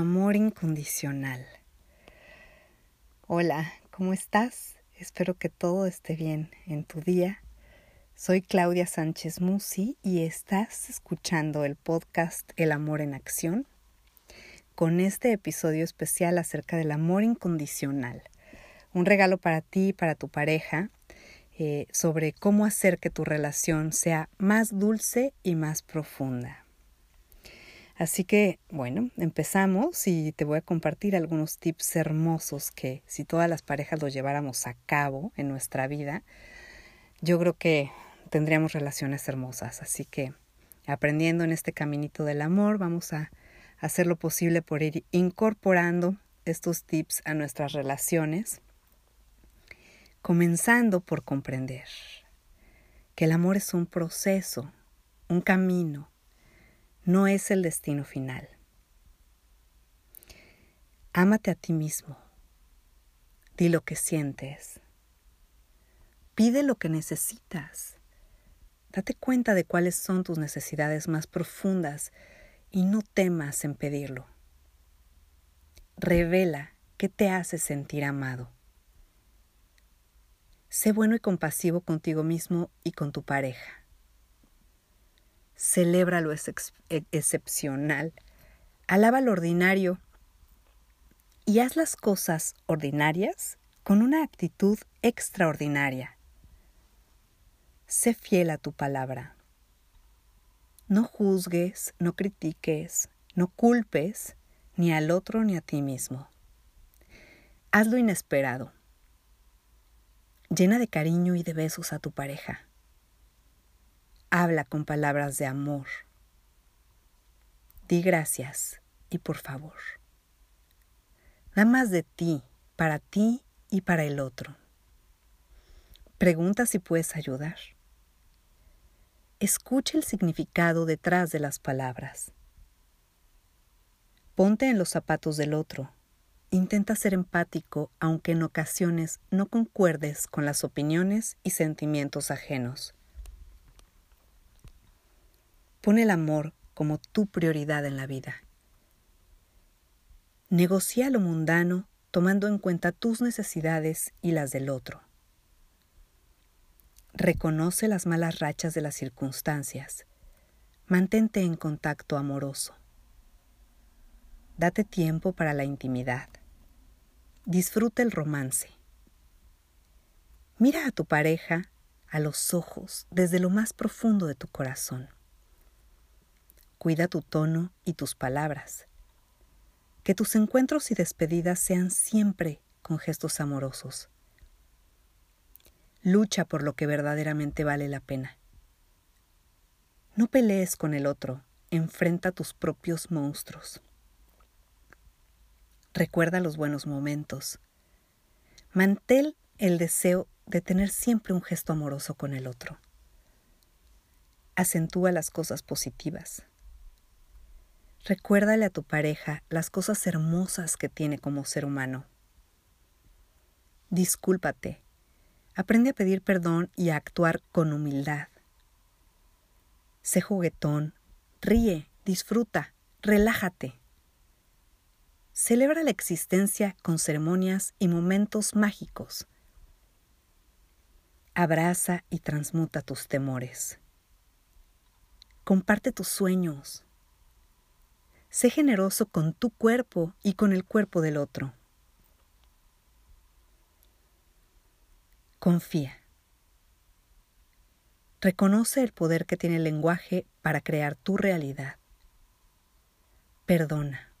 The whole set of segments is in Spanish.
amor incondicional. Hola, ¿cómo estás? Espero que todo esté bien en tu día. Soy Claudia Sánchez Musi y estás escuchando el podcast El amor en acción con este episodio especial acerca del amor incondicional. Un regalo para ti y para tu pareja eh, sobre cómo hacer que tu relación sea más dulce y más profunda. Así que, bueno, empezamos y te voy a compartir algunos tips hermosos que si todas las parejas los lleváramos a cabo en nuestra vida, yo creo que tendríamos relaciones hermosas. Así que, aprendiendo en este caminito del amor, vamos a hacer lo posible por ir incorporando estos tips a nuestras relaciones, comenzando por comprender que el amor es un proceso, un camino, no es el destino final. Ámate a ti mismo. Di lo que sientes. Pide lo que necesitas. Date cuenta de cuáles son tus necesidades más profundas y no temas en pedirlo. Revela qué te hace sentir amado. Sé bueno y compasivo contigo mismo y con tu pareja celebra lo e-, excepcional, alaba lo ordinario y haz las cosas ordinarias con una actitud extraordinaria. Sé fiel a tu palabra. No juzgues, no critiques, no culpes ni al otro ni a ti mismo. Haz lo inesperado. Llena de cariño y de besos a tu pareja. Habla con palabras de amor. Di gracias y por favor. Da más de ti, para ti y para el otro. Pregunta si puedes ayudar. Escucha el significado detrás de las palabras. Ponte en los zapatos del otro. Intenta ser empático aunque en ocasiones no concuerdes con las opiniones y sentimientos ajenos. Pon el amor como tu prioridad en la vida. Negocia lo mundano tomando en cuenta tus necesidades y las del otro. Reconoce las malas rachas de las circunstancias. Mantente en contacto amoroso. Date tiempo para la intimidad. Disfruta el romance. Mira a tu pareja a los ojos desde lo más profundo de tu corazón. Cuida tu tono y tus palabras. Que tus encuentros y despedidas sean siempre con gestos amorosos. Lucha por lo que verdaderamente vale la pena. No pelees con el otro, enfrenta tus propios monstruos. Recuerda los buenos momentos. Mantén el deseo de tener siempre un gesto amoroso con el otro. Acentúa las cosas positivas. Recuérdale a tu pareja las cosas hermosas que tiene como ser humano. Discúlpate. Aprende a pedir perdón y a actuar con humildad. Sé juguetón, ríe, disfruta, relájate. Celebra la existencia con ceremonias y momentos mágicos. Abraza y transmuta tus temores. Comparte tus sueños. Sé generoso con tu cuerpo y con el cuerpo del otro. Confía. Reconoce el poder que tiene el lenguaje para crear tu realidad. Perdona.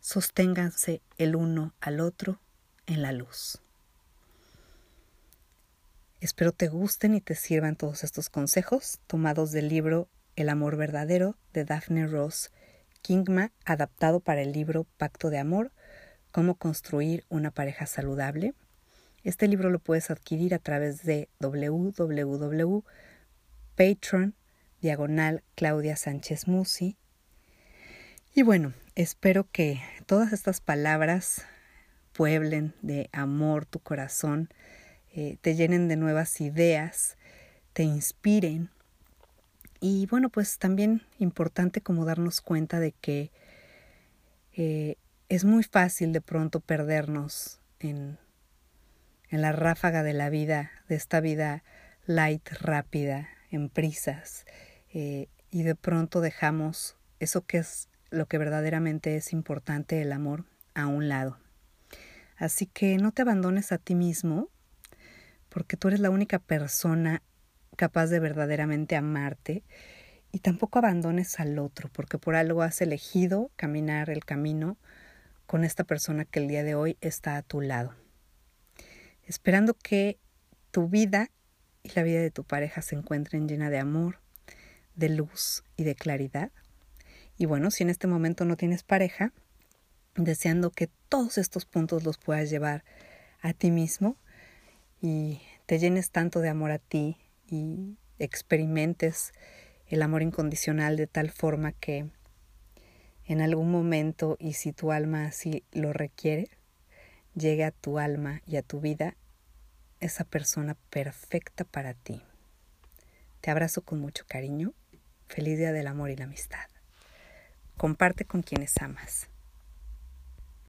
Sosténganse el uno al otro en la luz. Espero te gusten y te sirvan todos estos consejos tomados del libro El amor verdadero de Daphne Ross Kingma adaptado para el libro Pacto de Amor, Cómo construir una pareja saludable. Este libro lo puedes adquirir a través de www.patreon diagonal Claudia Sánchez Musi. Y bueno, espero que todas estas palabras pueblen de amor tu corazón, eh, te llenen de nuevas ideas, te inspiren y bueno, pues también importante como darnos cuenta de que eh, es muy fácil de pronto perdernos en, en la ráfaga de la vida, de esta vida light, rápida, en prisas, eh, y de pronto dejamos eso que es lo que verdaderamente es importante, el amor, a un lado. Así que no te abandones a ti mismo, porque tú eres la única persona capaz de verdaderamente amarte, y tampoco abandones al otro, porque por algo has elegido caminar el camino con esta persona que el día de hoy está a tu lado. Esperando que tu vida y la vida de tu pareja se encuentren llena de amor, de luz y de claridad. Y bueno, si en este momento no tienes pareja, deseando que todos estos puntos los puedas llevar a ti mismo y te llenes tanto de amor a ti y experimentes el amor incondicional de tal forma que en algún momento y si tu alma así lo requiere, llegue a tu alma y a tu vida esa persona perfecta para ti. Te abrazo con mucho cariño. Feliz día del amor y la amistad. Comparte con quienes amas.